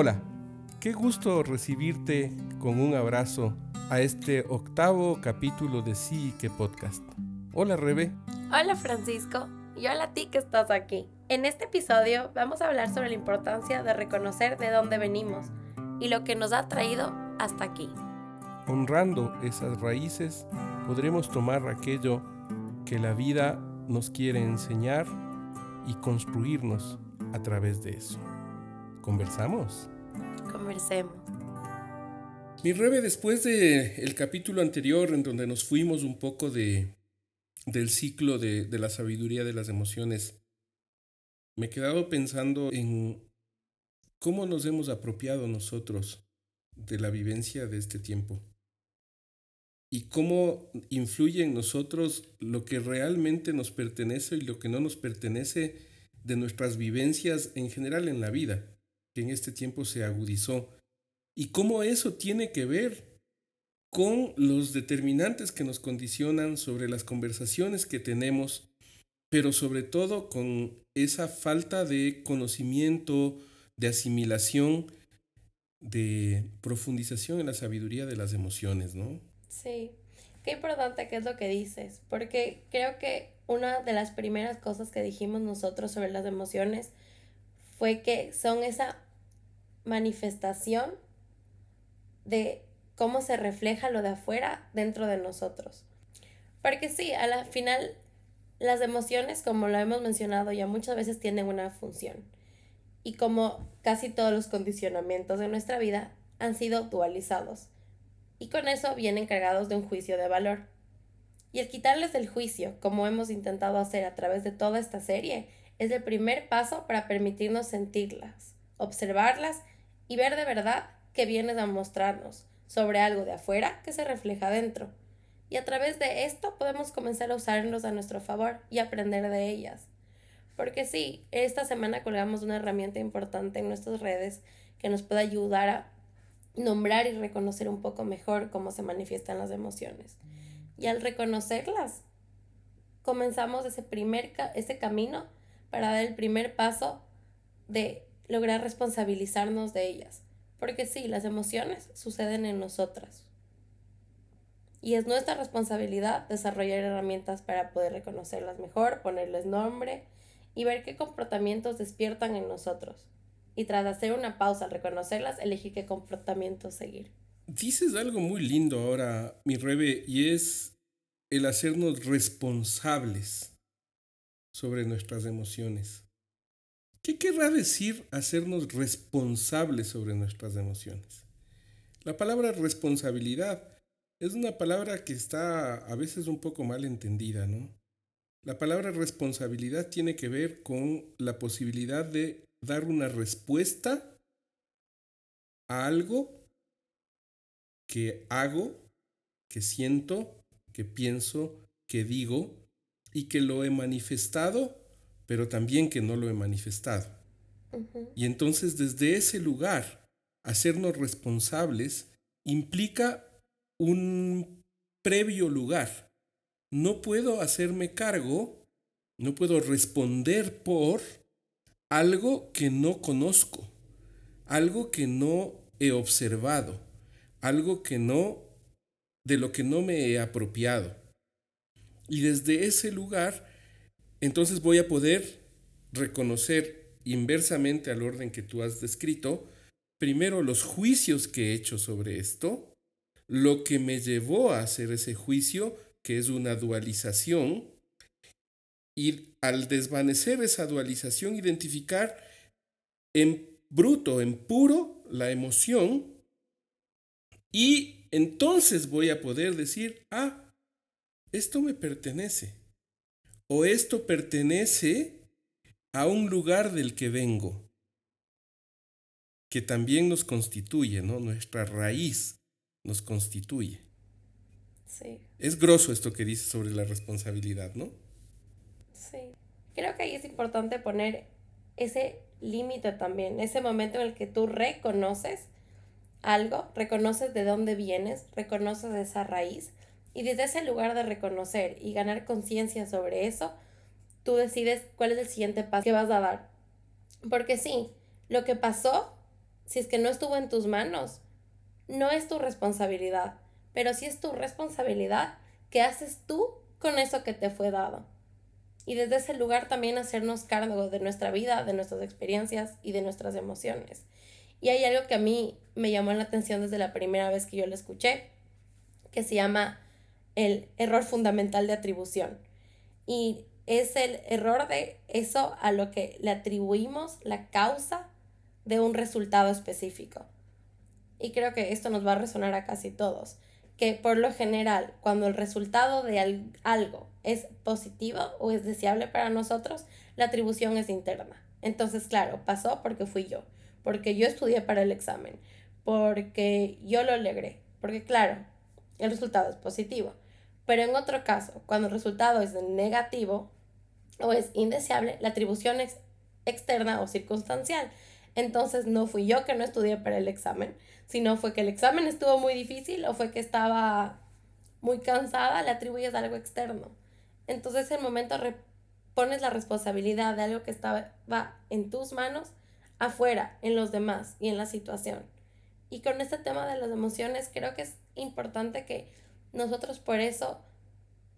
Hola, qué gusto recibirte con un abrazo a este octavo capítulo de Sí que Podcast. Hola Rebe. Hola Francisco y hola a ti que estás aquí. En este episodio vamos a hablar sobre la importancia de reconocer de dónde venimos y lo que nos ha traído hasta aquí. Honrando esas raíces podremos tomar aquello que la vida nos quiere enseñar y construirnos a través de eso. ¿Conversamos? Conversemos. Mi Rebe, después del el capítulo anterior en donde nos fuimos un poco de, del ciclo de, de la sabiduría de las emociones, me he quedado pensando en cómo nos hemos apropiado nosotros de la vivencia de este tiempo y cómo influye en nosotros lo que realmente nos pertenece y lo que no nos pertenece de nuestras vivencias en general en la vida, que en este tiempo se agudizó, y cómo eso tiene que ver con los determinantes que nos condicionan sobre las conversaciones que tenemos, pero sobre todo con esa falta de conocimiento, de asimilación, de profundización en la sabiduría de las emociones, ¿no? Sí, qué importante que es lo que dices, porque creo que una de las primeras cosas que dijimos nosotros sobre las emociones fue que son esa manifestación de cómo se refleja lo de afuera dentro de nosotros. Porque sí, a la final las emociones, como lo hemos mencionado ya muchas veces, tienen una función. Y como casi todos los condicionamientos de nuestra vida han sido dualizados y con eso vienen cargados de un juicio de valor. Y el quitarles el juicio, como hemos intentado hacer a través de toda esta serie, es el primer paso para permitirnos sentirlas, observarlas y ver de verdad que vienes a mostrarnos sobre algo de afuera que se refleja dentro. Y a través de esto podemos comenzar a usarlos a nuestro favor y aprender de ellas. Porque sí, esta semana colgamos una herramienta importante en nuestras redes que nos puede ayudar a nombrar y reconocer un poco mejor cómo se manifiestan las emociones. Y al reconocerlas, comenzamos ese primer ese camino para dar el primer paso de lograr responsabilizarnos de ellas. Porque sí, las emociones suceden en nosotras. Y es nuestra responsabilidad desarrollar herramientas para poder reconocerlas mejor, ponerles nombre y ver qué comportamientos despiertan en nosotros y tras hacer una pausa al reconocerlas, elegir qué comportamiento seguir. Dices algo muy lindo ahora, mi Rebe, y es el hacernos responsables sobre nuestras emociones. ¿Qué querrá decir hacernos responsables sobre nuestras emociones? La palabra responsabilidad es una palabra que está a veces un poco mal entendida, ¿no? La palabra responsabilidad tiene que ver con la posibilidad de dar una respuesta a algo que hago, que siento, que pienso, que digo y que lo he manifestado, pero también que no lo he manifestado. Y entonces desde ese lugar, hacernos responsables implica un previo lugar. No puedo hacerme cargo, no puedo responder por algo que no conozco, algo que no he observado, algo que no, de lo que no me he apropiado. Y desde ese lugar, entonces voy a poder reconocer inversamente al orden que tú has descrito, primero los juicios que he hecho sobre esto, lo que me llevó a hacer ese juicio, que es una dualización, y al desvanecer esa dualización, identificar en bruto, en puro, la emoción y entonces voy a poder decir, ah, esto me pertenece o esto pertenece a un lugar del que vengo, que también nos constituye, ¿no? Nuestra raíz nos constituye. Sí. Es grosso esto que dice sobre la responsabilidad, ¿no? Sí. Creo que ahí es importante poner ese límite también, ese momento en el que tú reconoces algo, reconoces de dónde vienes, reconoces esa raíz y desde ese lugar de reconocer y ganar conciencia sobre eso, tú decides cuál es el siguiente paso que vas a dar. Porque sí, lo que pasó si es que no estuvo en tus manos, no es tu responsabilidad, pero sí es tu responsabilidad qué haces tú con eso que te fue dado. Y desde ese lugar también hacernos cargo de nuestra vida, de nuestras experiencias y de nuestras emociones. Y hay algo que a mí me llamó la atención desde la primera vez que yo lo escuché, que se llama el error fundamental de atribución. Y es el error de eso a lo que le atribuimos la causa de un resultado específico. Y creo que esto nos va a resonar a casi todos, que por lo general, cuando el resultado de algo es positivo o es deseable para nosotros, la atribución es interna. Entonces, claro, pasó porque fui yo, porque yo estudié para el examen, porque yo lo logré, porque claro, el resultado es positivo. Pero en otro caso, cuando el resultado es negativo, o es indeseable, la atribución es externa o circunstancial. Entonces no fui yo que no estudié para el examen, sino fue que el examen estuvo muy difícil o fue que estaba muy cansada, le atribuyes algo externo. Entonces en el momento pones la responsabilidad de algo que estaba en tus manos afuera, en los demás y en la situación. Y con este tema de las emociones creo que es importante que nosotros por eso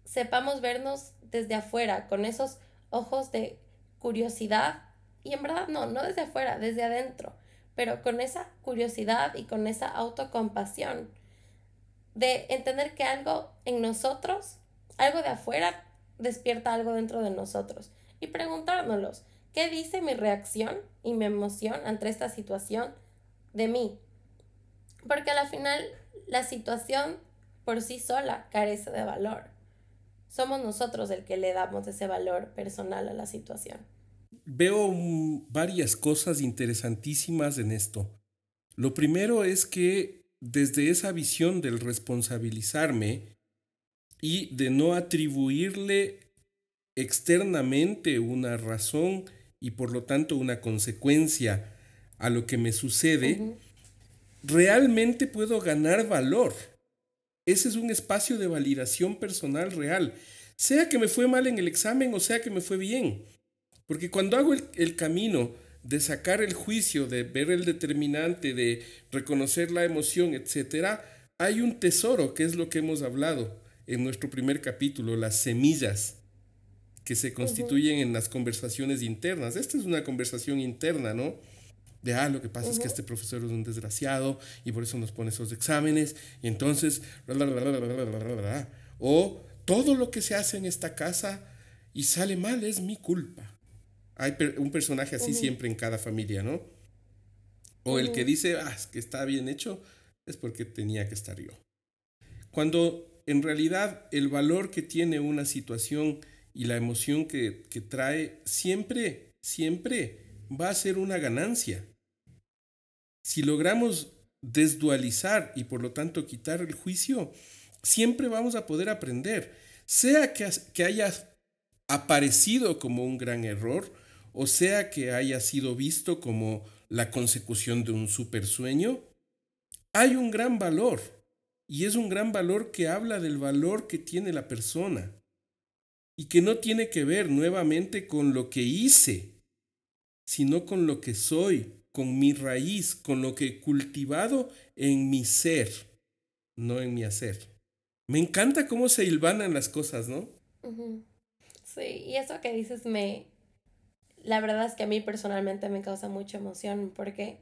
sepamos vernos desde afuera, con esos ojos de curiosidad y en verdad no, no desde afuera, desde adentro, pero con esa curiosidad y con esa autocompasión de entender que algo en nosotros, algo de afuera, despierta algo dentro de nosotros y preguntárnoslos, ¿qué dice mi reacción y mi emoción ante esta situación de mí? Porque al final la situación por sí sola carece de valor somos nosotros el que le damos ese valor personal a la situación. Veo varias cosas interesantísimas en esto. Lo primero es que desde esa visión del responsabilizarme y de no atribuirle externamente una razón y por lo tanto una consecuencia a lo que me sucede, realmente puedo ganar valor. Ese es un espacio de validación personal real, sea que me fue mal en el examen o sea que me fue bien. Porque cuando hago el, camino de sacar el juicio, de ver el determinante, de reconocer la emoción, etc., hay un tesoro, que es lo que hemos hablado en nuestro primer capítulo, las semillas que se constituyen en las conversaciones internas. Esta es una conversación interna, ¿no? De, ah, lo que pasa es que este profesor es un desgraciado y por eso nos pone esos exámenes y entonces, o todo lo que se hace en esta casa y sale mal es mi culpa. Hay un personaje así siempre en cada familia, ¿no? O el que dice, ah, es que está bien hecho, es porque tenía que estar yo. Cuando en realidad el valor que tiene una situación y la emoción que, que trae siempre, siempre va a ser una ganancia. Si logramos desdualizar y por lo tanto quitar el juicio, siempre vamos a poder aprender, sea que, que haya aparecido como un gran error o sea que haya sido visto como la consecución de un supersueño, hay un gran valor y es un gran valor que habla del valor que tiene la persona y que no tiene que ver nuevamente con lo que hice, sino con lo que soy, con mi raíz, con lo que he cultivado en mi ser, no en mi hacer. Me encanta cómo se hilvanan las cosas, ¿no? Sí, y eso que dices me... La verdad es que a mí personalmente me causa mucha emoción porque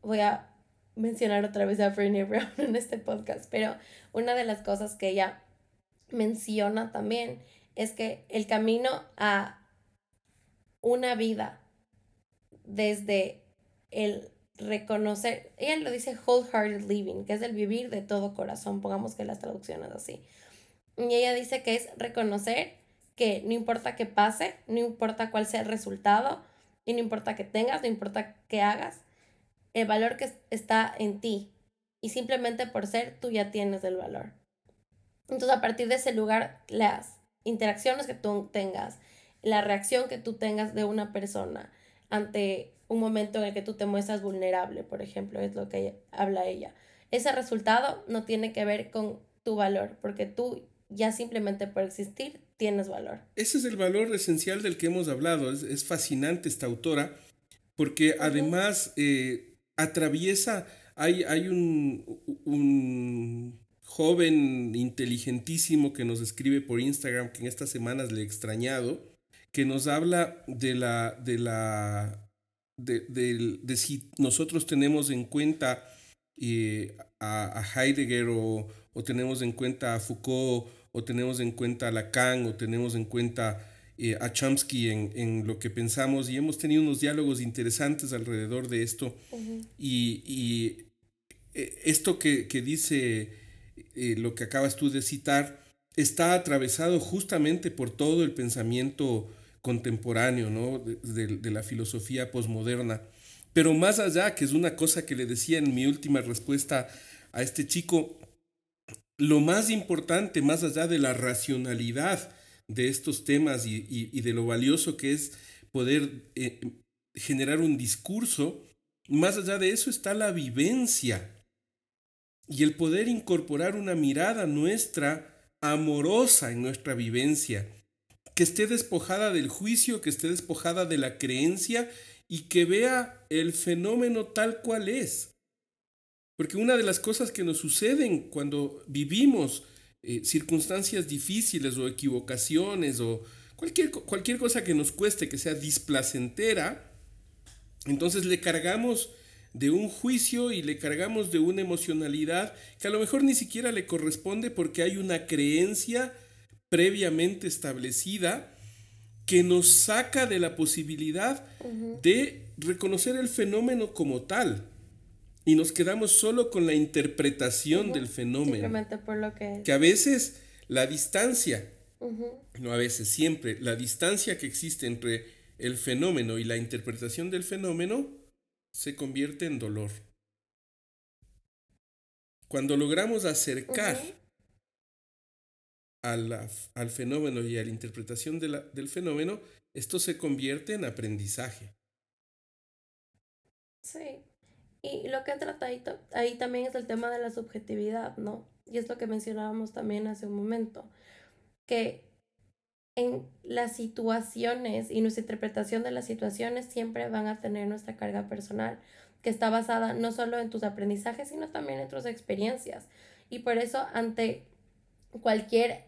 voy a mencionar otra vez a Brené Brown en este podcast, pero una de las cosas que ella menciona también es que el camino a una vida desde el reconocer, ella lo dice wholehearted living, que es el vivir de todo corazón, pongamos que las traducciones así. Y ella dice que es reconocer que no importa qué pase, no importa cuál sea el resultado, y no importa que tengas, no importa qué hagas, el valor que está en ti. Y simplemente por ser, tú ya tienes el valor. Entonces, a partir de ese lugar, las interacciones que tú tengas, la reacción que tú tengas de una persona, ante un momento en el que tú te muestras vulnerable, por ejemplo, es lo que habla ella. Ese resultado no tiene que ver con tu valor, porque tú ya simplemente por existir tienes valor. Ese es el valor esencial del que hemos hablado. Es, fascinante esta autora, porque además eh, atraviesa, hay, hay un, un joven inteligentísimo que nos escribe por Instagram, que en estas semanas le he extrañado, que nos habla de la, de la, de, de, si nosotros tenemos en cuenta eh, a, Heidegger o, o, tenemos en cuenta a Foucault o tenemos en cuenta a Lacan o tenemos en cuenta eh, a Chomsky en, en, lo que pensamos y hemos tenido unos diálogos interesantes alrededor de esto. Y, y, eh, esto que, que dice lo que acabas tú de citar, está atravesado justamente por todo el pensamiento contemporáneo, ¿no? de, la filosofía posmoderna. Pero más allá, que es una cosa que le decía en mi última respuesta a este chico, lo más importante, más allá de la racionalidad de estos temas y, de lo valioso que es poder eh, generar un discurso, más allá de eso está la vivencia y el poder incorporar una mirada nuestra amorosa en nuestra vivencia, que esté despojada del juicio, que esté despojada de la creencia y que vea el fenómeno tal cual es. Porque una de las cosas que nos suceden cuando vivimos eh, circunstancias difíciles o equivocaciones o cualquier, cualquier cosa que nos cueste, que sea displacentera, entonces le cargamos de un juicio y le cargamos de una emocionalidad que a lo mejor ni siquiera le corresponde porque hay una creencia previamente establecida que nos saca de la posibilidad de reconocer el fenómeno como tal. Y nos quedamos solo con la interpretación del fenómeno. por lo que... que a veces la distancia, no a veces, siempre, la distancia que existe entre el fenómeno y la interpretación del fenómeno se convierte en dolor. Cuando logramos acercar al fenómeno y a la interpretación del fenómeno, esto se convierte en aprendizaje. Sí. Y lo que entra ahí, ahí también es el tema de la subjetividad, ¿no? Y es lo que mencionábamos también hace un momento, que en las situaciones y nuestra interpretación de las situaciones siempre van a tener nuestra carga personal, que está basada no solo en tus aprendizajes, sino también en tus experiencias. Y por eso ante cualquier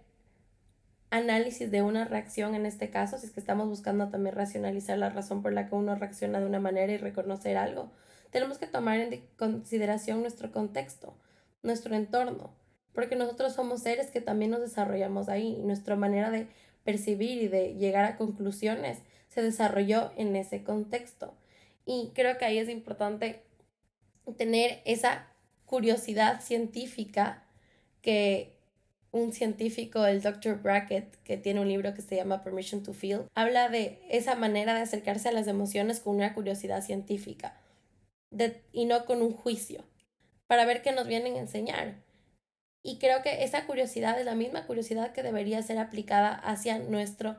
análisis de una reacción en este caso, si es que estamos buscando también racionalizar la razón por la que uno reacciona de una manera y reconocer algo, tenemos que tomar en consideración nuestro contexto, nuestro entorno, porque nosotros somos seres que también nos desarrollamos ahí y nuestra manera de percibir y de llegar a conclusiones se desarrolló en ese contexto. Y creo que ahí es importante tener esa curiosidad científica que un científico, el Dr. Brackett, que tiene un libro que se llama Permission to Feel, habla de esa manera de acercarse a las emociones con una curiosidad científica y no con un juicio, para ver qué nos vienen a enseñar. Y creo que esa curiosidad es la misma curiosidad que debería ser aplicada hacia nuestro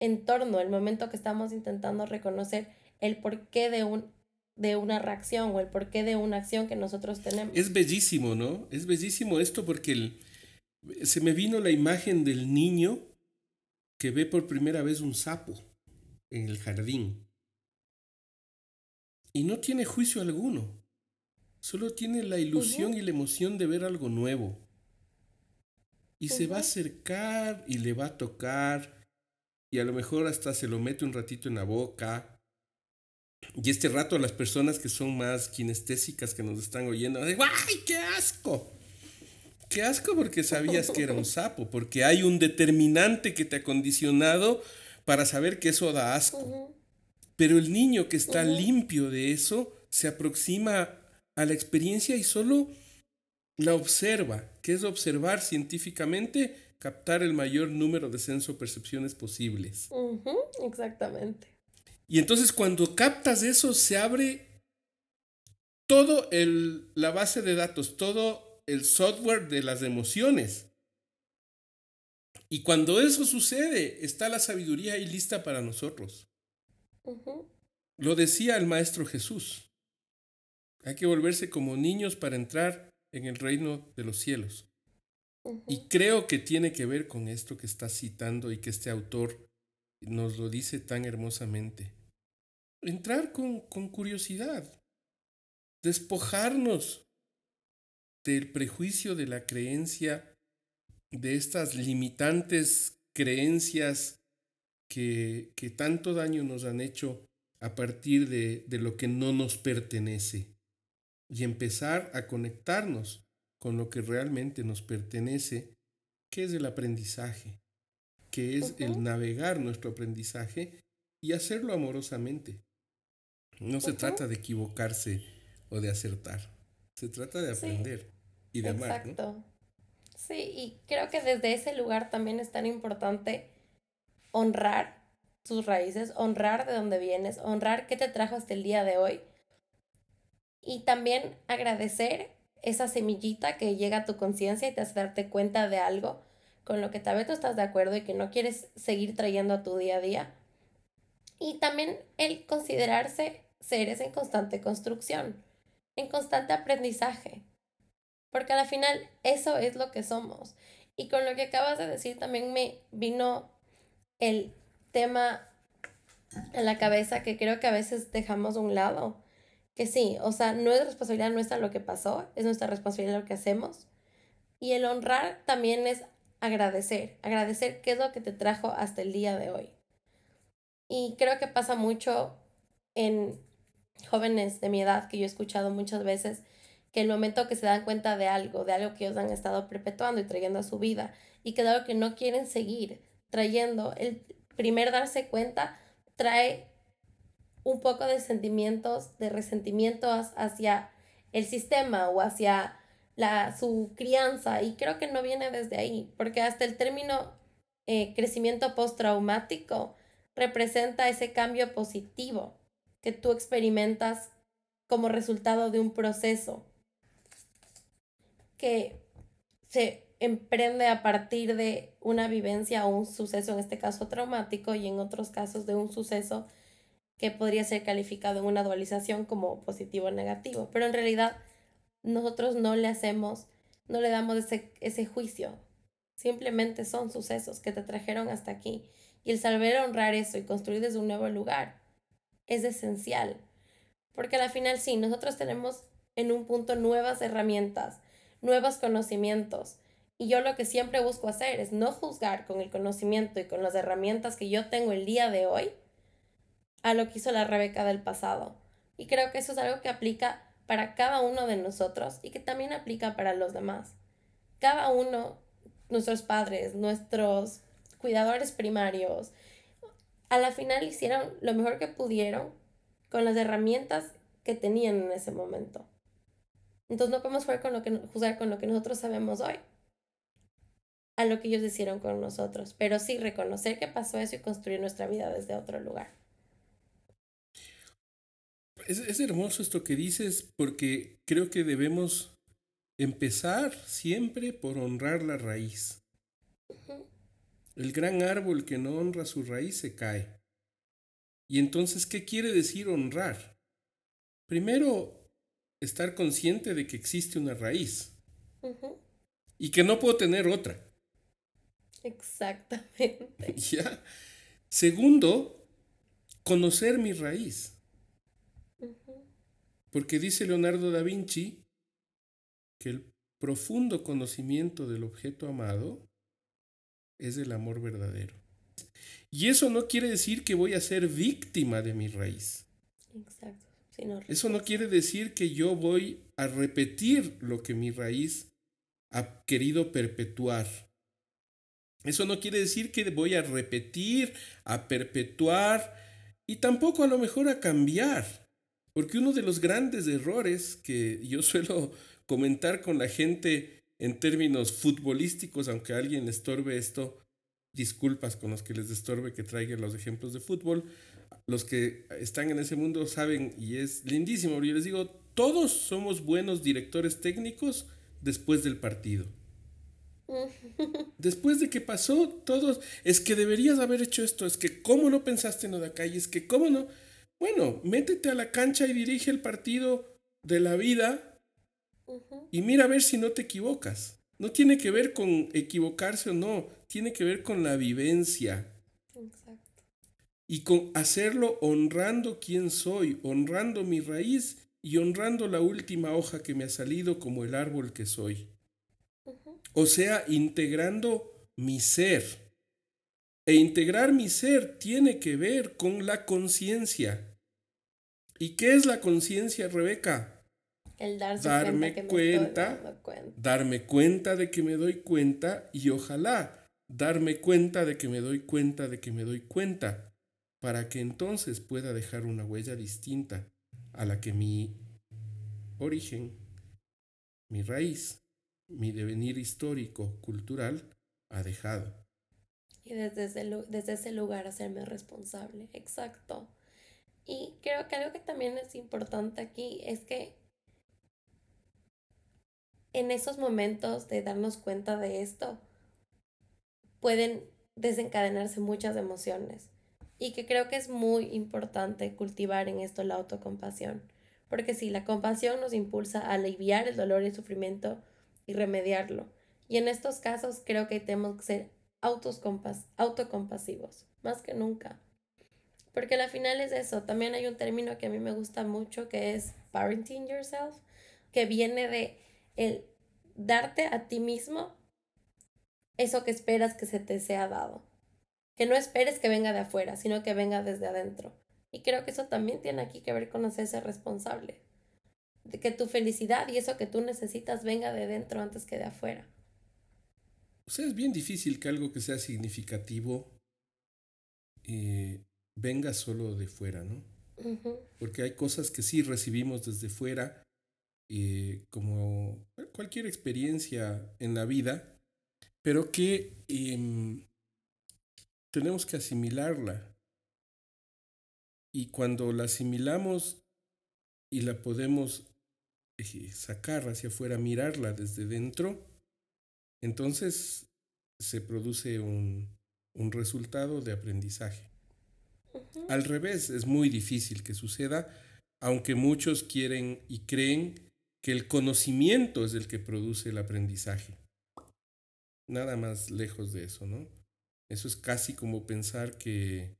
entorno, el momento que estamos intentando reconocer el porqué de un de una reacción o el porqué de una acción que nosotros tenemos. Es bellísimo, ¿no? Es bellísimo esto porque el, se me vino la imagen del niño que ve por primera vez un sapo en el jardín y no tiene juicio alguno. Solo tiene la ilusión y la emoción de ver algo nuevo. Y se va a acercar y le va a tocar. Y a lo mejor hasta se lo mete un ratito en la boca. Y este rato las personas que son más kinestésicas que nos están oyendo, ¡ay, qué asco! Qué asco porque sabías que era un sapo, porque hay un determinante que te ha condicionado para saber que eso da asco. Pero el niño que está limpio de eso se aproxima a la experiencia y solo la observa, que es observar científicamente, captar el mayor número de senso-percepciones posibles. exactamente. Y entonces cuando captas eso, se abre todo el, la base de datos, todo el software de las emociones. Y cuando eso sucede, está la sabiduría ahí lista para nosotros. Lo decía el Maestro Jesús. Hay que volverse como niños para entrar en el reino de los cielos. Y creo que tiene que ver con esto que está citando y que este autor nos lo dice tan hermosamente. Entrar con, con curiosidad. despojarnos del prejuicio de la creencia, de estas limitantes creencias que, que tanto daño nos han hecho a partir de, de lo que no nos pertenece. Y empezar a conectarnos con lo que realmente nos pertenece, que es el aprendizaje, que es el navegar nuestro aprendizaje y hacerlo amorosamente. No se trata de equivocarse o de acertar, se trata de aprender y de amar. Exacto. Sí, y creo que desde ese lugar también es tan importante honrar tus raíces, honrar de dónde vienes, honrar qué te trajo hasta el día de hoy y también agradecer esa semillita que llega a tu conciencia y te hace darte cuenta de algo con lo que tal vez tú estás de acuerdo y que no quieres seguir trayendo a tu día a día. Y también el considerarse seres en constante construcción, en constante aprendizaje, porque al final eso es lo que somos. Y con lo que acabas de decir también me vino el tema en la cabeza que creo que a veces dejamos a un lado que sí, o sea, no es responsabilidad nuestra lo que pasó, es nuestra responsabilidad lo que hacemos. Y el honrar también es agradecer, agradecer qué es lo que te trajo hasta el día de hoy. Y creo que pasa mucho en jóvenes de mi edad que yo he escuchado muchas veces que el momento que se dan cuenta de algo, de algo que ellos han estado perpetuando y trayendo a su vida y que de que no quieren seguir trayendo, el primer darse cuenta trae un poco de sentimientos de resentimiento hacia el sistema o hacia la, su crianza y creo que no viene desde ahí, porque hasta el término eh, crecimiento postraumático representa ese cambio positivo que tú experimentas como resultado de un proceso que se emprende a partir de una vivencia o un suceso, en este caso traumático, y en otros casos de un suceso que podría ser calificado en una dualización como positivo o negativo, pero en realidad nosotros no le hacemos, no le damos ese, ese juicio, simplemente son sucesos que te trajeron hasta aquí. Y el saber honrar eso y construir desde un nuevo lugar es esencial, porque al final sí, nosotros tenemos en un punto nuevas herramientas, nuevos conocimientos, y yo lo que siempre busco hacer es no juzgar con el conocimiento y con las herramientas que yo tengo el día de hoy, a lo que hizo la Rebeca del pasado. Y creo que eso es algo que aplica para cada uno de nosotros y que también aplica para los demás. Cada uno, nuestros padres, nuestros cuidadores primarios, a la final hicieron lo mejor que pudieron con las herramientas que tenían en ese momento. Entonces no podemos jugar con lo que, juzgar con lo que nosotros sabemos hoy a lo que ellos hicieron con nosotros, pero sí reconocer que pasó eso y construir nuestra vida desde otro lugar. Es, hermoso esto que dices porque creo que debemos empezar siempre por honrar la raíz. El gran árbol que no honra su raíz se cae. Y entonces, ¿qué quiere decir honrar? Primero, estar consciente de que existe una raíz y que no puedo tener otra. Exactamente. ¿Ya? Segundo, conocer mi raíz. Porque dice Leonardo da Vinci que el profundo conocimiento del objeto amado es el amor verdadero. Y eso no quiere decir que voy a ser víctima de mi raíz. Exacto. eso no quiere decir que yo voy a repetir lo que mi raíz ha querido perpetuar. Eso no quiere decir que voy a repetir, a perpetuar y tampoco a lo mejor a cambiar. Porque uno de los grandes errores que yo suelo comentar con la gente en términos futbolísticos, aunque a alguien le estorbe esto, disculpas con los que les estorbe que traigan los ejemplos de fútbol. Los que están en ese mundo saben y es lindísimo. Yo les digo, todos somos buenos directores técnicos después del partido. Después de que pasó, todos, es que deberías haber hecho esto, es que cómo no pensaste en lo de acá, y es que cómo no. Bueno, métete a la cancha y dirige el partido de la vida y mira a ver si no te equivocas. No tiene que ver con equivocarse o no, tiene que ver con la vivencia. Exacto. Y con hacerlo honrando quién soy, honrando mi raíz y honrando la última hoja que me ha salido como el árbol que soy. O sea, integrando mi ser. E integrar mi ser tiene que ver con la conciencia. ¿Y qué es la conciencia, Rebeca? El darse darme cuenta, cuenta, darme cuenta de que me doy cuenta y ojalá darme cuenta de que me doy cuenta de que me doy cuenta, para que entonces pueda dejar una huella distinta a la que mi origen, mi raíz, mi devenir histórico, cultural, ha dejado. Y desde ese, desde ese lugar hacerme responsable, exacto. Y creo que algo que también es importante aquí es que en esos momentos de darnos cuenta de esto, pueden desencadenarse muchas emociones. Y que creo que es muy importante cultivar en esto la autocompasión. Porque si la compasión nos impulsa a aliviar el dolor y el sufrimiento y remediarlo. Y en estos casos creo que tenemos que ser autocompasivos, más que nunca. Porque al final es eso. También hay un término que a mí me gusta mucho que es parenting yourself, que viene de el darte a ti mismo eso que esperas que se te sea dado. Que no esperes que venga de afuera, sino que venga desde adentro. Y creo que eso también tiene aquí que ver con hacerse responsable. De que tu felicidad y eso que tú necesitas venga de dentro antes que de afuera. O sea, es bien difícil que algo que sea significativo eh, venga solo de fuera, ¿no? Porque hay cosas que sí recibimos desde fuera, eh, como cualquier experiencia en la vida, pero que em, tenemos que asimilarla. Y cuando la asimilamos y la podemos eh, sacar hacia afuera, mirarla desde dentro, entonces se produce un, un resultado de aprendizaje. Al revés, es muy difícil que suceda, aunque muchos quieren y creen que el conocimiento es el que produce el aprendizaje nada más lejos de eso, ¿no? Eso es casi como pensar que,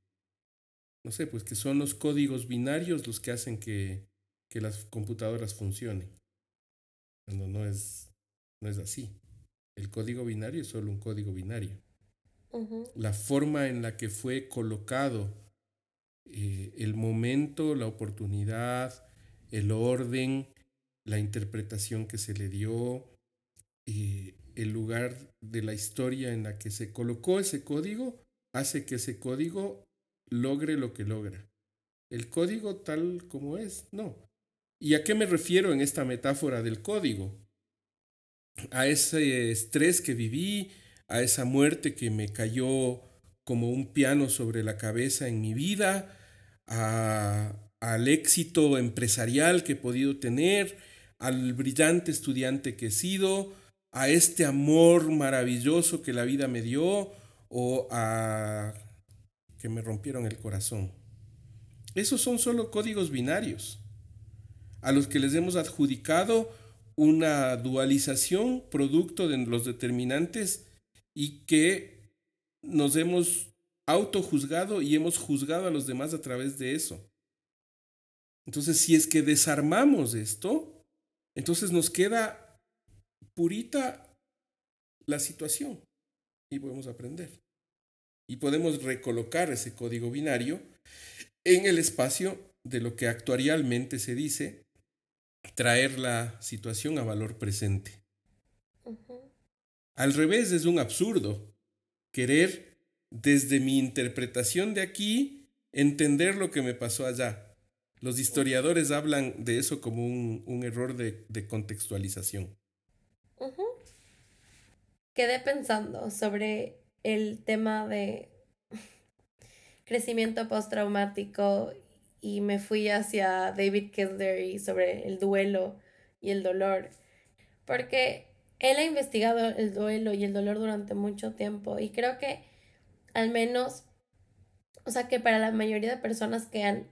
no sé, pues que son los códigos binarios los que hacen que, que las computadoras funcionen. Cuando no es, no es así. El código binario es solo un código binario. La forma en la que fue colocado eh, el momento, la oportunidad, el orden, la interpretación que se le dio, eh, el lugar de la historia en la que se colocó ese código hace que ese código logre lo que logra. El código tal como es, no. ¿Y a qué me refiero en esta metáfora del código? A ese estrés que viví, a esa muerte que me cayó como un piano sobre la cabeza en mi vida, al éxito empresarial que he podido tener, al brillante estudiante que he sido, a este amor maravilloso que la vida me dio o a que me rompieron el corazón. Esos son solo códigos binarios a los que les hemos adjudicado una dualización producto de los determinantes y que nos hemos autojuzgado y hemos juzgado a los demás a través de eso. Entonces, si es que desarmamos esto, entonces nos queda purita la situación y podemos aprender. Y podemos recolocar ese código binario en el espacio de lo que actuarialmente se dice traer la situación a valor presente. Al revés, es un absurdo querer desde mi interpretación de aquí entender lo que me pasó allá. Los historiadores hablan de eso como un, error de contextualización. Quedé pensando sobre el tema de crecimiento postraumático y me fui hacia David y sobre el duelo y el dolor, porque él ha investigado el duelo y el dolor durante mucho tiempo y creo que al menos, o sea que para la mayoría de personas que han,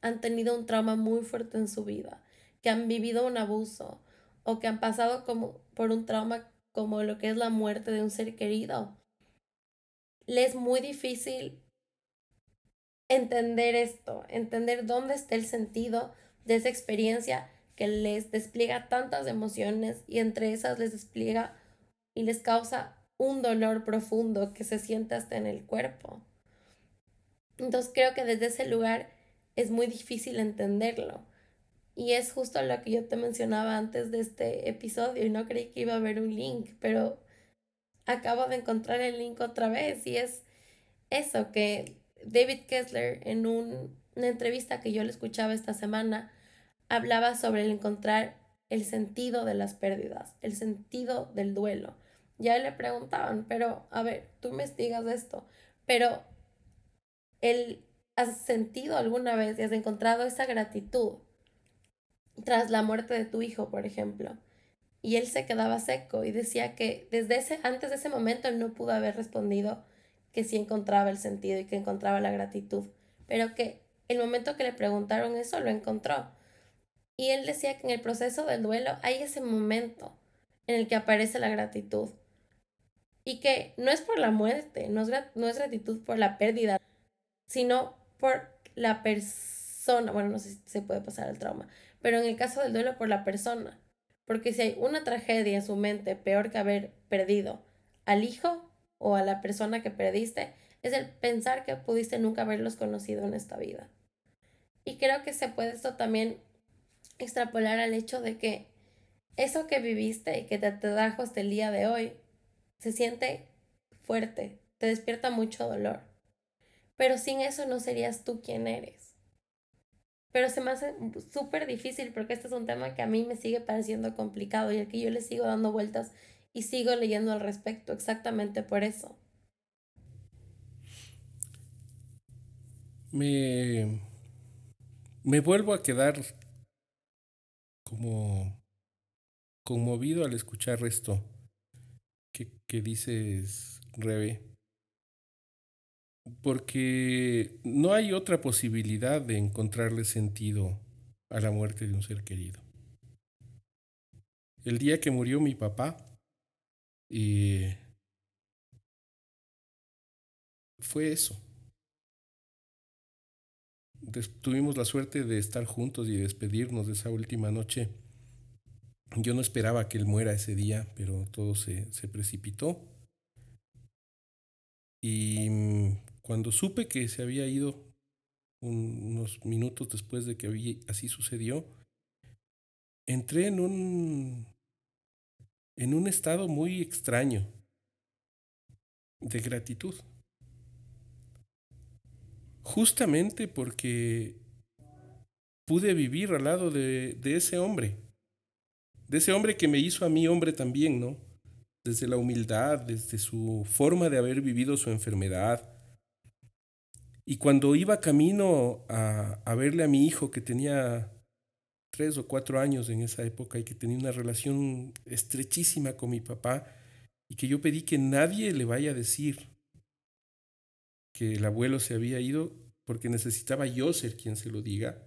han tenido un trauma muy fuerte en su vida, que han vivido un abuso o que han pasado como por un trauma como lo que es la muerte de un ser querido. Le es muy difícil entender esto, entender dónde está el sentido de esa experiencia que les despliega tantas emociones y entre esas les despliega y les causa un dolor profundo que se siente hasta en el cuerpo. Entonces creo que desde ese lugar es muy difícil entenderlo. Y es justo lo que yo te mencionaba antes de este episodio y no creí que iba a haber un link, pero acabo de encontrar el link otra vez y es eso que David Kessler en una entrevista que yo le escuchaba esta semana hablaba sobre el encontrar el sentido de las pérdidas, el sentido del duelo. Ya le preguntaban, pero a ver, tú me digas esto, pero el, ¿has sentido alguna vez y has encontrado esa gratitud tras la muerte de tu hijo, por ejemplo? Y él se quedaba seco y decía que desde ese, antes de ese momento no pudo haber respondido que sí encontraba el sentido y que encontraba la gratitud, pero que el momento que le preguntaron eso lo encontró. Y él decía que en el proceso del duelo hay ese momento en el que aparece la gratitud. Y que no es por la muerte, no es, no es gratitud por la pérdida, sino por la persona. Bueno, no sé si se puede pasar al trauma, pero en el caso del duelo por la persona. Porque si hay una tragedia en su mente peor que haber perdido al hijo, o a la persona que perdiste es el pensar que pudiste nunca haberlos conocido en esta vida. Y creo que se puede esto también extrapolar al hecho de que eso que viviste y que te trajo hasta el día de hoy se siente fuerte, te despierta mucho dolor. Pero sin eso no serías tú quien eres. Pero se me hace súper difícil porque este es un tema que a mí me sigue pareciendo complicado y al que yo le sigo dando vueltas y sigo leyendo al respecto exactamente por eso. Me, me vuelvo a quedar como conmovido al escuchar esto que, que dices, Rebe, porque no hay otra posibilidad de encontrarle sentido a la muerte de un ser querido. El día que murió mi papá, y fue eso. tuvimos la suerte de estar juntos y despedirnos de esa última noche. Yo no esperaba que él muera ese día, pero todo se, se precipitó. Y mm, cuando supe que se había ido unos minutos después de que así sucedió, entré en un en un estado muy extraño de gratitud. Justamente porque pude vivir al lado de, de, ese hombre, de ese hombre que me hizo a mí hombre también, ¿no? Desde la humildad, desde su forma de haber vivido su enfermedad. Y cuando iba camino a, a verle a mi hijo que tenía tres o cuatro años en esa época y que tenía una relación estrechísima con mi papá y que yo pedí que nadie le vaya a decir que el abuelo se había ido porque necesitaba yo ser quien se lo diga.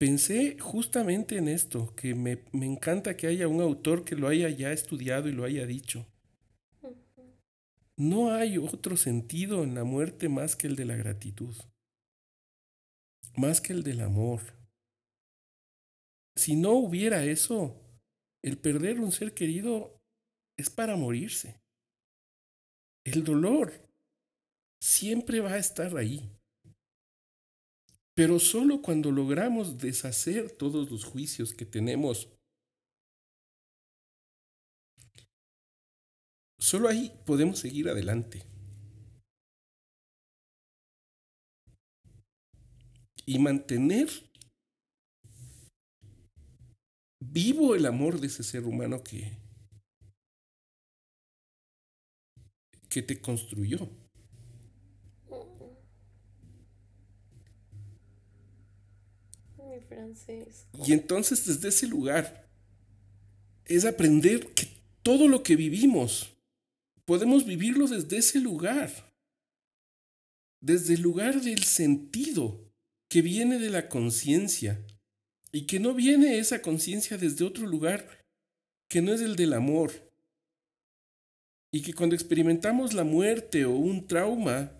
Pensé justamente en esto, que me, me encanta que haya un autor que lo haya ya estudiado y lo haya dicho. No hay otro sentido en la muerte más que el de la gratitud, más que el del amor si no hubiera eso, el perder un ser querido es para morirse. El dolor siempre va a estar ahí. Pero solo cuando logramos deshacer todos los juicios que tenemos, solo ahí podemos seguir adelante. Y mantener vivo el amor de ese ser humano que, que te construyó. Mi. Y entonces desde ese lugar es aprender que todo lo que vivimos podemos vivirlo desde ese lugar, desde el lugar del sentido que viene de la conciencia, y que no viene esa conciencia desde otro lugar que no es el del amor. Y que cuando experimentamos la muerte o un trauma,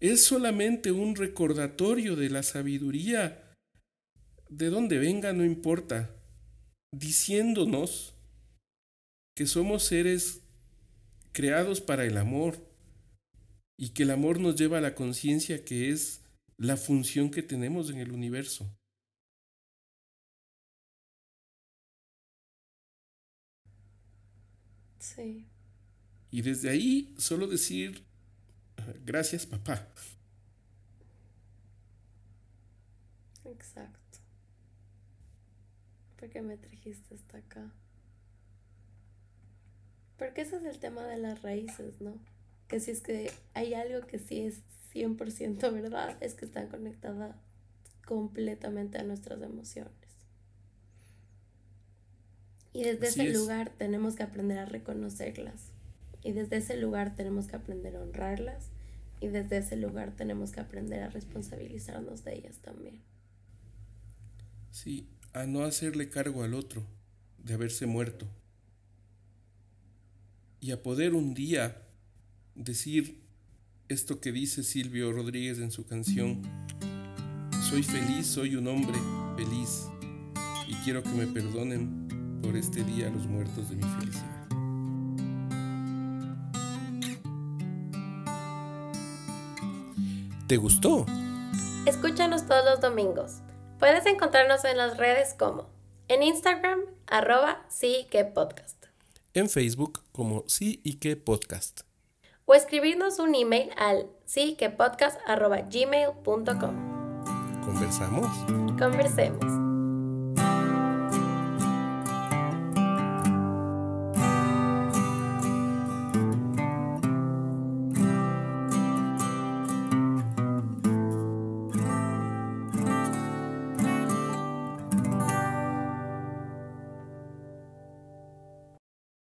es solamente un recordatorio de la sabiduría de dónde venga no importa, diciéndonos que somos seres creados para el amor y que el amor nos lleva a la conciencia que es la función que tenemos en el universo. Sí. Y desde ahí solo decir, gracias papá. Exacto. ¿Por qué me trajiste hasta acá? Porque ese es el tema de las raíces, ¿no? Que si es que hay algo que sí es 100% verdad, es que están conectadas completamente a nuestras emociones. Y desde ese lugar tenemos que aprender a reconocerlas. Y desde ese lugar tenemos que aprender a honrarlas. Y desde ese lugar tenemos que aprender a responsabilizarnos de ellas también. Sí, a no hacerle cargo al otro de haberse muerto. Y a poder un día decir esto que dice Silvio Rodríguez en su canción, soy feliz, soy un hombre feliz y quiero que me perdonen por este día los muertos de mi felicidad. ¿Te gustó? Escúchanos todos los domingos. Puedes encontrarnos en las redes como en Instagram, arroba sí que podcast. En Facebook como sí y que podcast. O escribirnos un email al sí que podcast. ¿Conversamos? Conversemos.